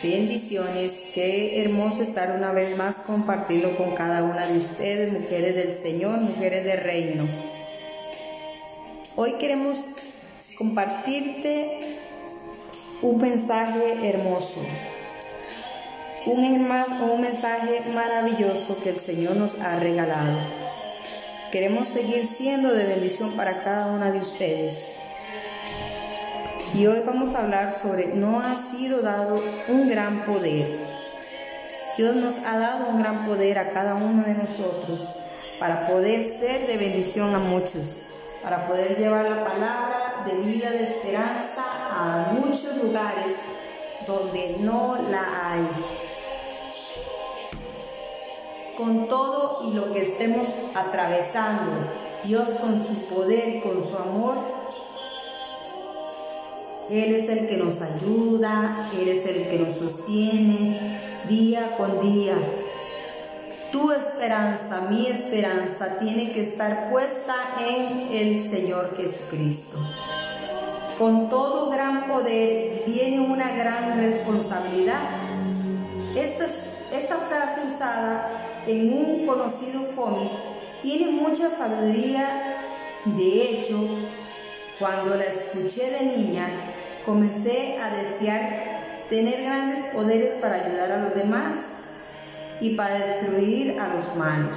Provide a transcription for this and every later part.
Bendiciones, qué hermoso estar una vez más compartiendo con cada una de ustedes, mujeres del Señor, mujeres del reino. Hoy queremos compartirte un mensaje hermoso, un, un mensaje maravilloso que el Señor nos ha regalado. Queremos seguir siendo de bendición para cada una de ustedes. Y hoy vamos a hablar sobre no ha sido dado un gran poder. Dios nos ha dado un gran poder a cada uno de nosotros para poder ser de bendición a muchos, para poder llevar la palabra de vida, de esperanza a muchos lugares donde no la hay. Con todo y lo que estemos atravesando, Dios con su poder y con su amor él es el que nos ayuda, Él es el que nos sostiene día con día. Tu esperanza, mi esperanza, tiene que estar puesta en el Señor Jesucristo. Con todo gran poder viene una gran responsabilidad. Esta, esta frase usada en un conocido cómic tiene mucha sabiduría. De hecho, cuando la escuché de niña, comencé a desear tener grandes poderes para ayudar a los demás y para destruir a los malos.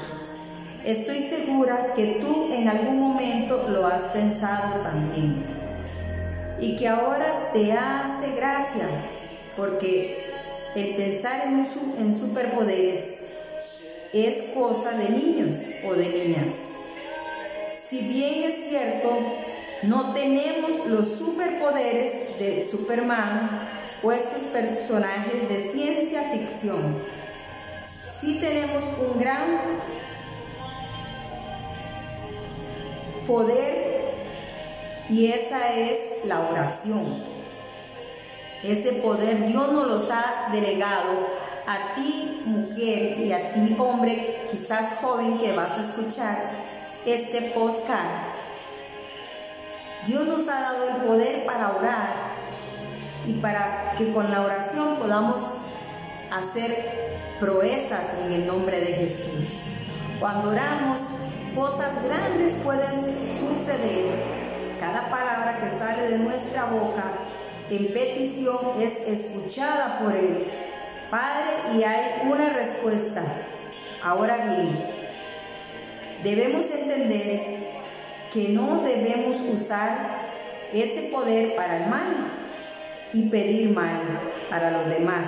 Estoy segura que tú en algún momento lo has pensado también y que ahora te hace gracia porque el pensar en, superpoderes es cosa de niños o de niñas. Si bien es cierto, no tenemos los superpoderes de Superman o estos personajes de ciencia ficción. Sí tenemos un gran poder y esa es la oración. Ese poder Dios nos los ha delegado a ti mujer y a ti hombre, quizás joven que vas a escuchar este podcast Dios nos ha dado el poder para orar y para que con la oración podamos hacer proezas en el nombre de Jesús. Cuando oramos, cosas grandes pueden suceder. Cada palabra que sale de nuestra boca en petición es escuchada por Él. Padre, y hay una respuesta. Ahora bien, debemos entender que no debemos usar ese poder para el mal y pedir mal para los demás.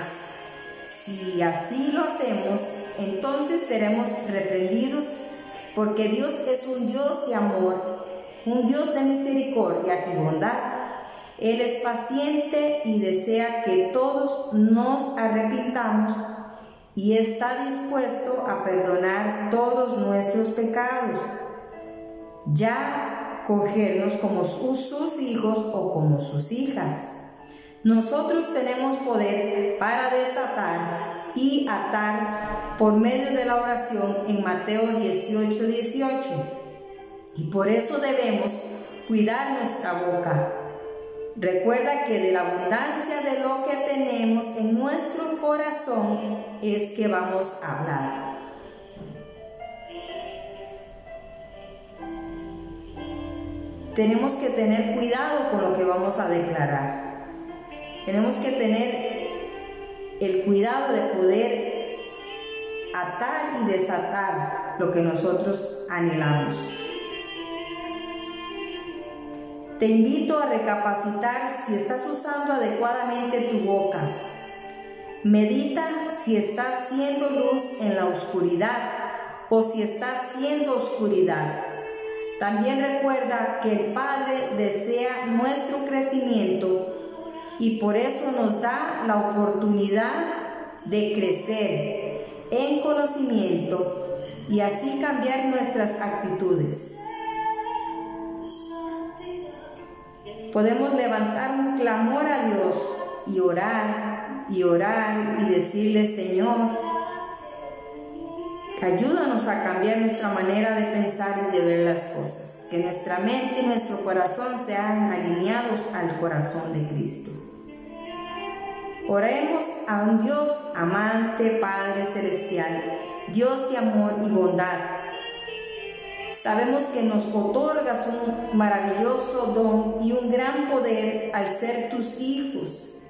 Si así lo hacemos, entonces seremos reprendidos porque Dios es un Dios de amor, un Dios de misericordia y bondad. Él es paciente y desea que todos nos arrepintamos y está dispuesto a perdonar todos nuestros pecados ya cogernos como sus hijos o como sus hijas. Nosotros tenemos poder para desatar y atar por medio de la oración en Mateo 18, 18. Y por eso debemos cuidar nuestra boca. Recuerda que de la abundancia de lo que tenemos en nuestro corazón es que vamos a hablar. Tenemos que tener cuidado con lo que vamos a declarar. Tenemos que tener el cuidado de poder atar y desatar lo que nosotros anhelamos. Te invito a recapacitar si estás usando adecuadamente tu boca. Medita si estás siendo luz en la oscuridad o si estás siendo oscuridad. También recuerda que el Padre desea nuestro crecimiento y por eso nos da la oportunidad de crecer en conocimiento y así cambiar nuestras actitudes. Podemos levantar un clamor a Dios y orar y orar y decirle, Señor, Ayúdanos a cambiar nuestra manera de pensar y de ver las cosas. Que nuestra mente y nuestro corazón sean alineados al corazón de Cristo. Oremos a un Dios amante, Padre Celestial, Dios de amor y bondad. Sabemos que nos otorgas un maravilloso don y un gran poder al ser tus hijos.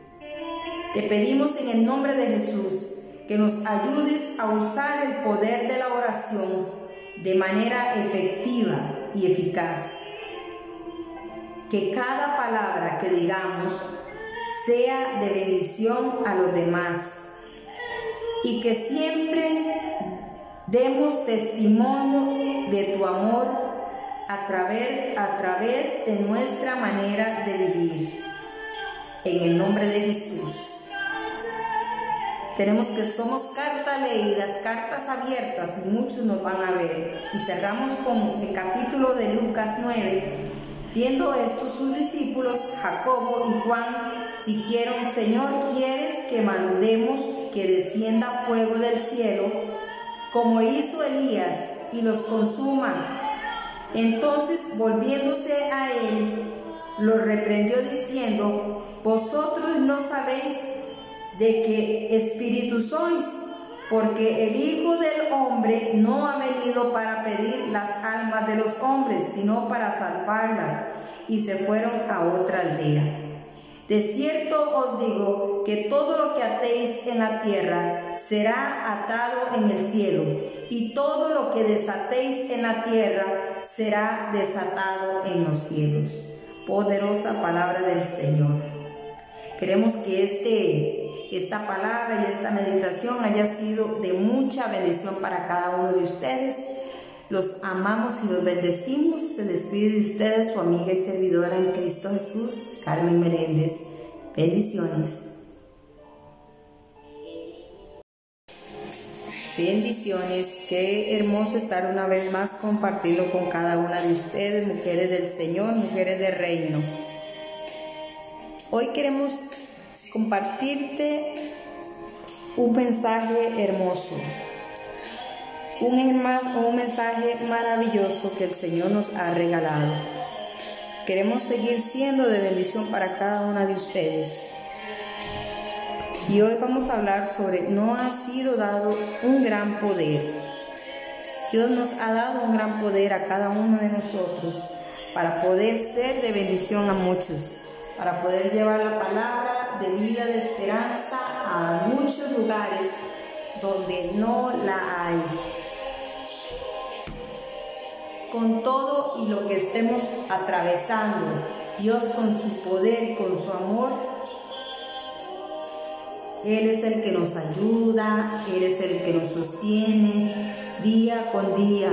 Te pedimos en el nombre de Jesús que nos ayudes a usar el poder de la oración de manera efectiva y eficaz. Que cada palabra que digamos sea de bendición a los demás y que siempre demos testimonio de tu amor a través, a través de nuestra manera de vivir. En el nombre de Jesús. Tenemos que somos cartas leídas, cartas abiertas y muchos nos van a ver. Y cerramos con el capítulo de Lucas 9. Viendo esto, sus discípulos, Jacobo y Juan, dijeron, Señor, ¿quieres que mandemos que descienda fuego del cielo, como hizo Elías, y los consuma? Entonces, volviéndose a él, los reprendió diciendo, Vosotros no sabéis de que espíritu sois, porque el Hijo del Hombre no ha venido para pedir las almas de los hombres, sino para salvarlas. Y se fueron a otra aldea. De cierto os digo que todo lo que atéis en la tierra será atado en el cielo, y todo lo que desatéis en la tierra será desatado en los cielos. Poderosa palabra del Señor. Queremos que este esta palabra y esta meditación haya sido de mucha bendición para cada uno de ustedes. Los amamos y los bendecimos. Se despide de ustedes su amiga y servidora en Cristo Jesús, Carmen Meléndez. Bendiciones. Bendiciones, qué hermoso estar una vez más compartiendo con cada una de ustedes, mujeres del Señor, mujeres del reino. Hoy queremos compartirte un mensaje hermoso, un, un mensaje maravilloso que el Señor nos ha regalado. Queremos seguir siendo de bendición para cada una de ustedes. Y hoy vamos a hablar sobre no ha sido dado un gran poder. Dios nos ha dado un gran poder a cada uno de nosotros para poder ser de bendición a muchos para poder llevar la palabra de vida, de esperanza a muchos lugares donde no la hay. Con todo y lo que estemos atravesando, Dios con su poder y con su amor, Él es el que nos ayuda, Él es el que nos sostiene día con día.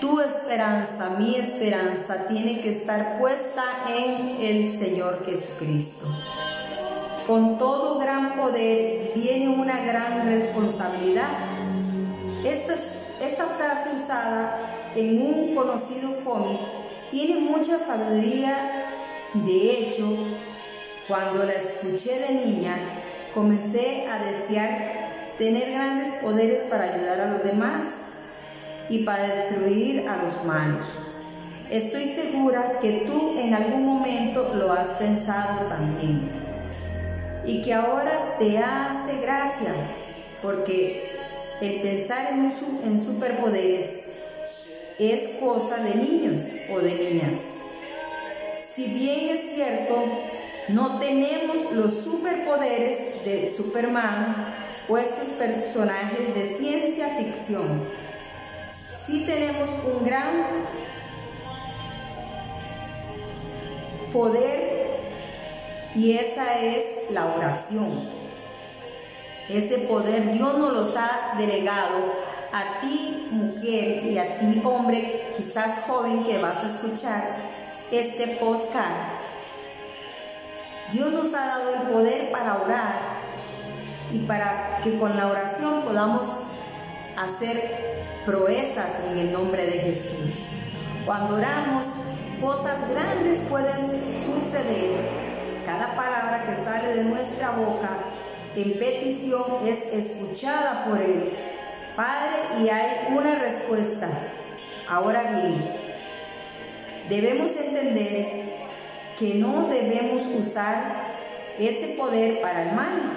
Tu esperanza, mi esperanza, tiene que estar puesta en el Señor Jesucristo. Con todo gran poder viene una gran responsabilidad. Esta, esta frase usada en un conocido cómic tiene mucha sabiduría. De hecho, cuando la escuché de niña, comencé a desear tener grandes poderes para ayudar a los demás y para destruir a los malos. Estoy segura que tú en algún momento lo has pensado también y que ahora te hace gracia porque el pensar en, superpoderes es cosa de niños o de niñas. Si bien es cierto, no tenemos los superpoderes de Superman o estos personajes de ciencia ficción sí tenemos un gran poder y esa es la oración. Ese poder Dios nos los ha delegado a ti mujer y a ti hombre, quizás joven que vas a escuchar este postcard. Dios nos ha dado el poder para orar y para que con la oración podamos hacer proezas en el nombre de Jesús. Cuando oramos, cosas grandes pueden suceder. Cada palabra que sale de nuestra boca en petición es escuchada por Él. Padre, y hay una respuesta. Ahora bien, debemos entender que no debemos usar ese poder para el mal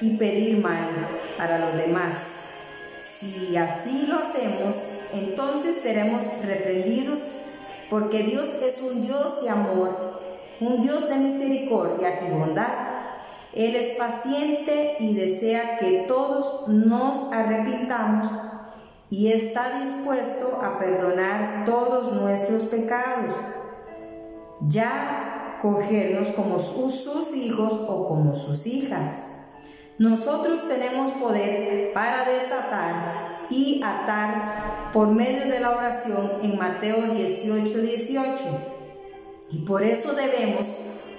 y pedir mal para los demás. Si así lo hacemos, entonces seremos reprendidos porque Dios es un Dios de amor, un Dios de misericordia y bondad. Él es paciente y desea que todos nos arrepintamos y está dispuesto a perdonar todos nuestros pecados. Ya cogernos como sus hijos o como sus hijas. Nosotros tenemos poder para atar por medio de la oración en Mateo 18, 18. Y por eso debemos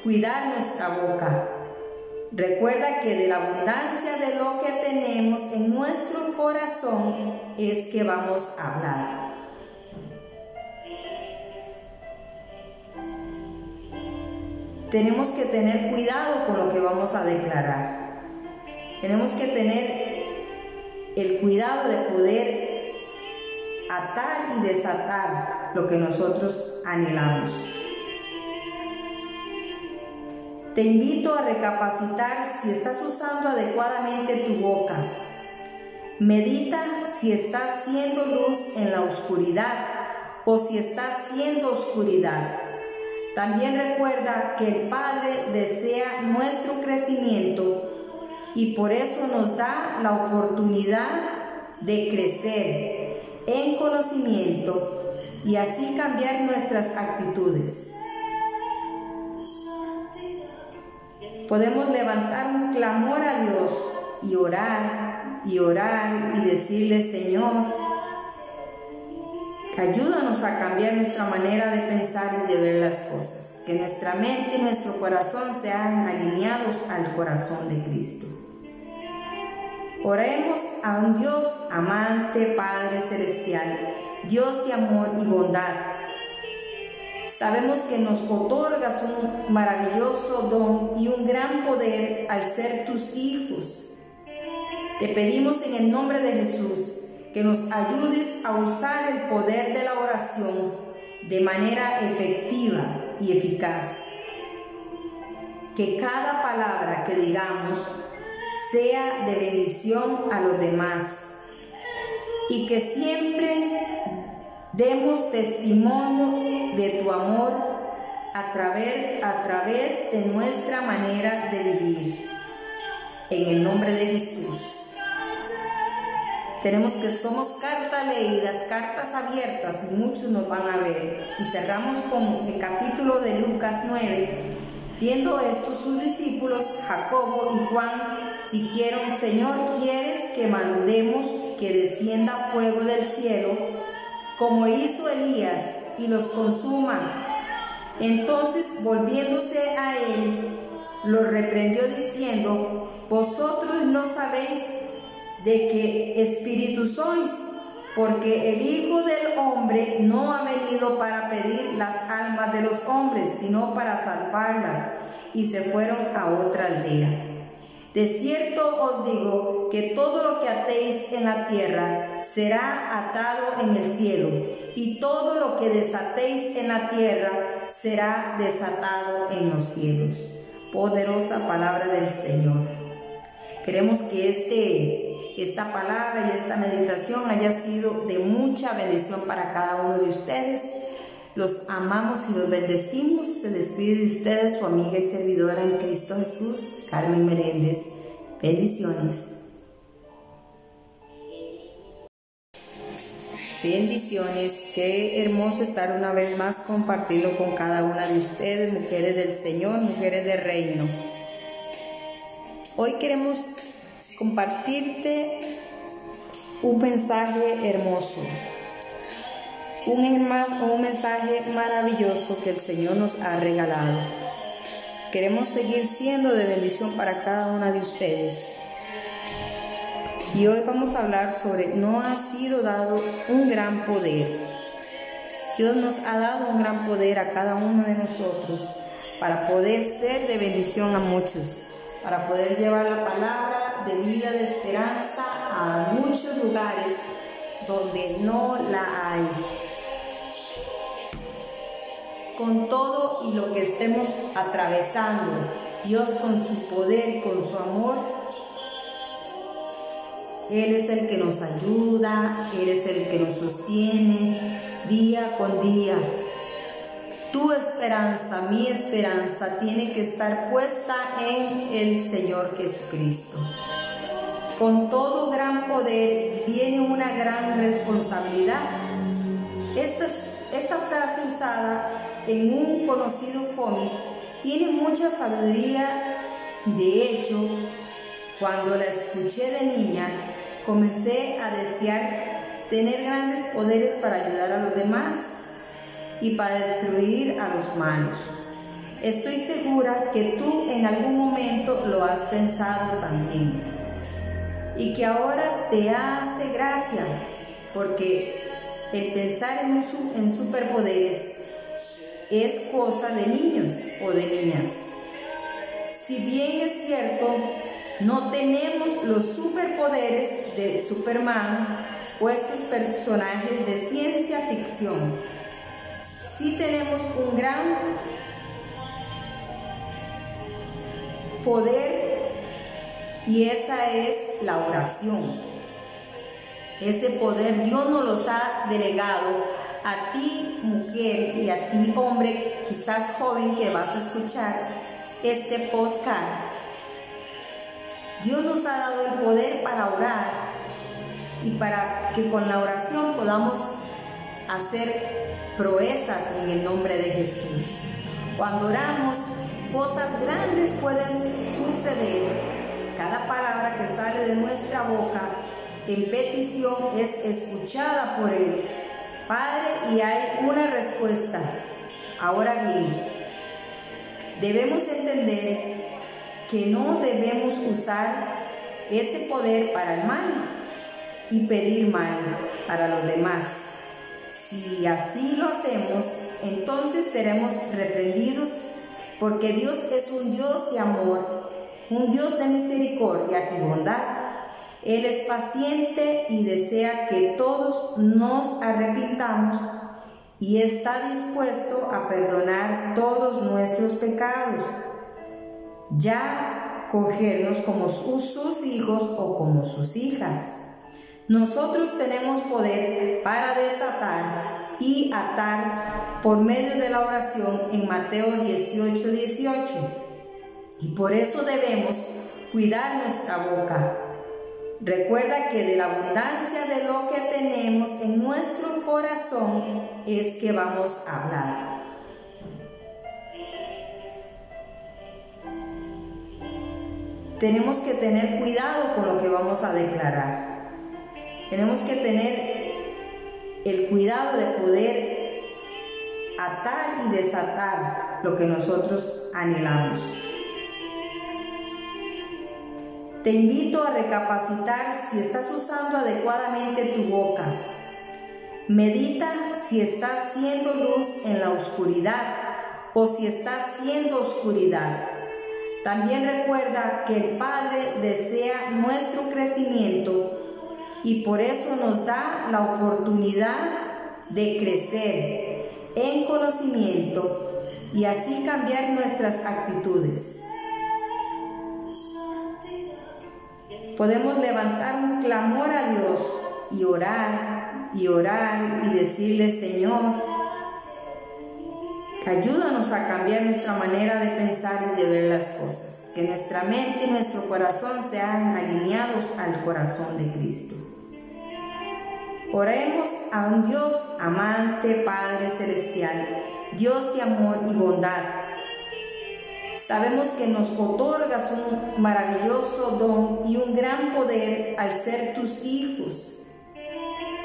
cuidar nuestra boca. Recuerda que de la abundancia de lo que tenemos en nuestro corazón es que vamos a hablar. tenemos que tener cuidado con lo que vamos a declarar. Tenemos que tener el cuidado de poder atar y desatar lo que nosotros anhelamos. Te invito a recapacitar si estás usando adecuadamente tu boca. Medita si estás siendo luz en la oscuridad o si estás siendo oscuridad. También recuerda que el Padre desea nuestro crecimiento y por eso nos da la oportunidad de crecer en conocimiento y así cambiar nuestras actitudes. Podemos levantar un clamor a Dios y orar y orar y decirle, Señor, Ayúdanos a cambiar nuestra manera de pensar y de ver las cosas. Que nuestra mente y nuestro corazón sean alineados al corazón de Cristo. Oremos a un Dios amante, Padre Celestial, Dios de amor y bondad. Sabemos que nos otorgas un maravilloso don y un gran poder al ser tus hijos. Te pedimos en el nombre de Jesús que nos ayudes a usar el poder de la oración de manera efectiva y eficaz. Que cada palabra que digamos sea de bendición a los demás y que siempre demos testimonio de tu amor a través, a través de nuestra manera de vivir. En el nombre de Jesús. Tenemos que somos cartas leídas, cartas abiertas y muchos nos van a ver. Y cerramos con el capítulo de Lucas 9. Viendo esto, sus discípulos, Jacobo y Juan, dijeron, Señor, ¿quieres que mandemos que descienda fuego del cielo, como hizo Elías, y los consuma? Entonces, volviéndose a él, los reprendió diciendo, vosotros no sabéis de que espíritu sois, porque el Hijo del Hombre no ha venido para pedir las almas de los hombres, sino para salvarlas. Y se fueron a otra aldea. De cierto os digo que todo lo que atéis en la tierra será atado en el cielo, y todo lo que desatéis en la tierra será desatado en los cielos. Poderosa palabra del Señor. Queremos que este esta palabra y esta meditación haya sido de mucha bendición para cada uno de ustedes. Los amamos y los bendecimos. Se despide de ustedes su amiga y servidora en Cristo Jesús, Carmen Meréndez. Bendiciones. Bendiciones, qué hermoso estar una vez más compartiendo con cada una de ustedes, mujeres del Señor, mujeres del reino. Hoy queremos compartirte un mensaje hermoso, un, un mensaje maravilloso que el Señor nos ha regalado. Queremos seguir siendo de bendición para cada una de ustedes. Y hoy vamos a hablar sobre no ha sido dado un gran poder. Dios nos ha dado un gran poder a cada uno de nosotros para poder ser de bendición a muchos para poder llevar la palabra de vida, de esperanza a muchos lugares donde no la hay. Con todo y lo que estemos atravesando, Dios con su poder, con su amor, Él es el que nos ayuda, Él es el que nos sostiene día con día. Tu esperanza, mi esperanza, tiene que estar puesta en el Señor Jesucristo. Con todo gran poder viene una gran responsabilidad. Esta, esta frase usada en un conocido cómic tiene mucha sabiduría. De hecho, cuando la escuché de niña, comencé a desear tener grandes poderes para ayudar a los demás y para destruir a los malos. Estoy segura que tú en algún momento lo has pensado también y que ahora te hace gracia porque el pensar en, en superpoderes es cosa de niños o de niñas. Si bien es cierto, no tenemos los superpoderes de Superman o estos personajes de ciencia ficción. Sí tenemos un gran poder y esa es la oración. Ese poder Dios nos los ha delegado a ti mujer y a ti hombre, quizás joven que vas a escuchar este podcast. Dios nos ha dado el poder para orar y para que con la oración podamos hacer proezas en el nombre de Jesús. Cuando oramos, cosas grandes pueden suceder. Cada palabra que sale de nuestra boca en petición es escuchada por Él Padre, y hay una respuesta. Ahora bien, debemos entender que no debemos usar ese poder para el mal y pedir mal para los demás. Si así lo hacemos, entonces seremos reprendidos porque Dios es un Dios de amor, un Dios de misericordia y bondad él es paciente y desea que todos nos arrepintamos y está dispuesto a perdonar todos nuestros pecados, ya cogernos como sus hijos o como sus hijas. Nosotros tenemos poder para desatar y atar por medio de la oración en Mateo 18, 18. Y por eso debemos cuidar nuestra boca Recuerda que de la abundancia de lo que tenemos en nuestro corazón es que vamos a hablar. Tenemos que tener cuidado con lo que vamos a declarar. Tenemos que tener el cuidado de poder atar y desatar lo que nosotros anhelamos. Te invito a recapacitar si estás usando adecuadamente tu boca. Medita si estás siendo luz en la oscuridad o si estás siendo oscuridad. También recuerda que el Padre desea nuestro crecimiento y por eso nos da la oportunidad de crecer en conocimiento y así cambiar nuestras actitudes. Podemos levantar un clamor a Dios y orar y orar y decirle, Señor, ayúdanos a cambiar nuestra manera de pensar y de ver las cosas. Que nuestra mente y nuestro corazón sean alineados al corazón de Cristo. Oremos a un Dios amante, Padre Celestial, Dios de amor y bondad Sabemos que nos otorgas un maravilloso don y un gran poder al ser tus hijos.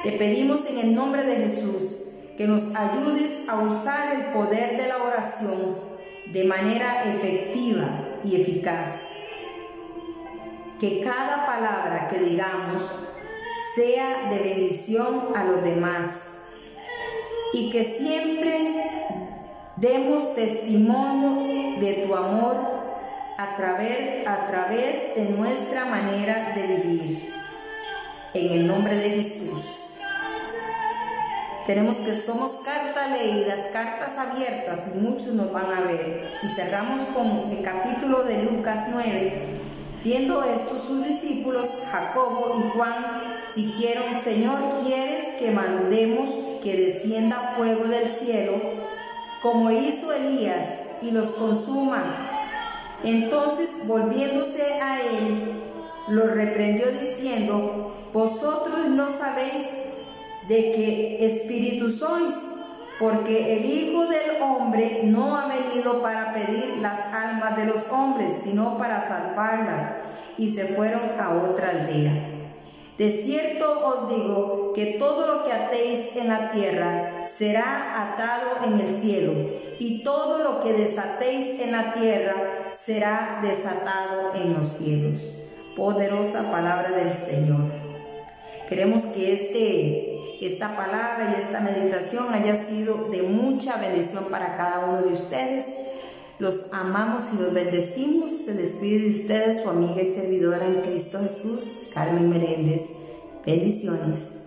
Te pedimos en el nombre de Jesús que nos ayudes a usar el poder de la oración de manera efectiva y eficaz. Que cada palabra que digamos sea de bendición a los demás y que siempre Demos testimonio de tu amor a través, a través de nuestra manera de vivir. En el nombre de Jesús. Tenemos que somos cartas leídas, cartas abiertas y muchos nos van a ver. Y cerramos con el capítulo de Lucas 9. Viendo esto, sus discípulos, Jacobo y Juan, dijeron, Señor, ¿quieres que mandemos que descienda fuego del cielo, como hizo Elías, y los consuma? Entonces, volviéndose a él, los reprendió diciendo, Vosotros no sabéis de qué espíritu sois, porque el Hijo del Hombre no ha venido para pedir las almas de los hombres, sino para salvarlas. Y se fueron a otra aldea. De cierto os digo que todo lo que atéis en la tierra será atado en el cielo, y todo lo que desatéis en la tierra será desatado en los cielos. Poderosa palabra del Señor. Queremos que este esta palabra y esta meditación haya sido de mucha bendición para cada uno de ustedes. Los amamos y los bendecimos. Se despide de ustedes su amiga y servidora en Cristo Jesús, Carmen Meréndez. Bendiciones.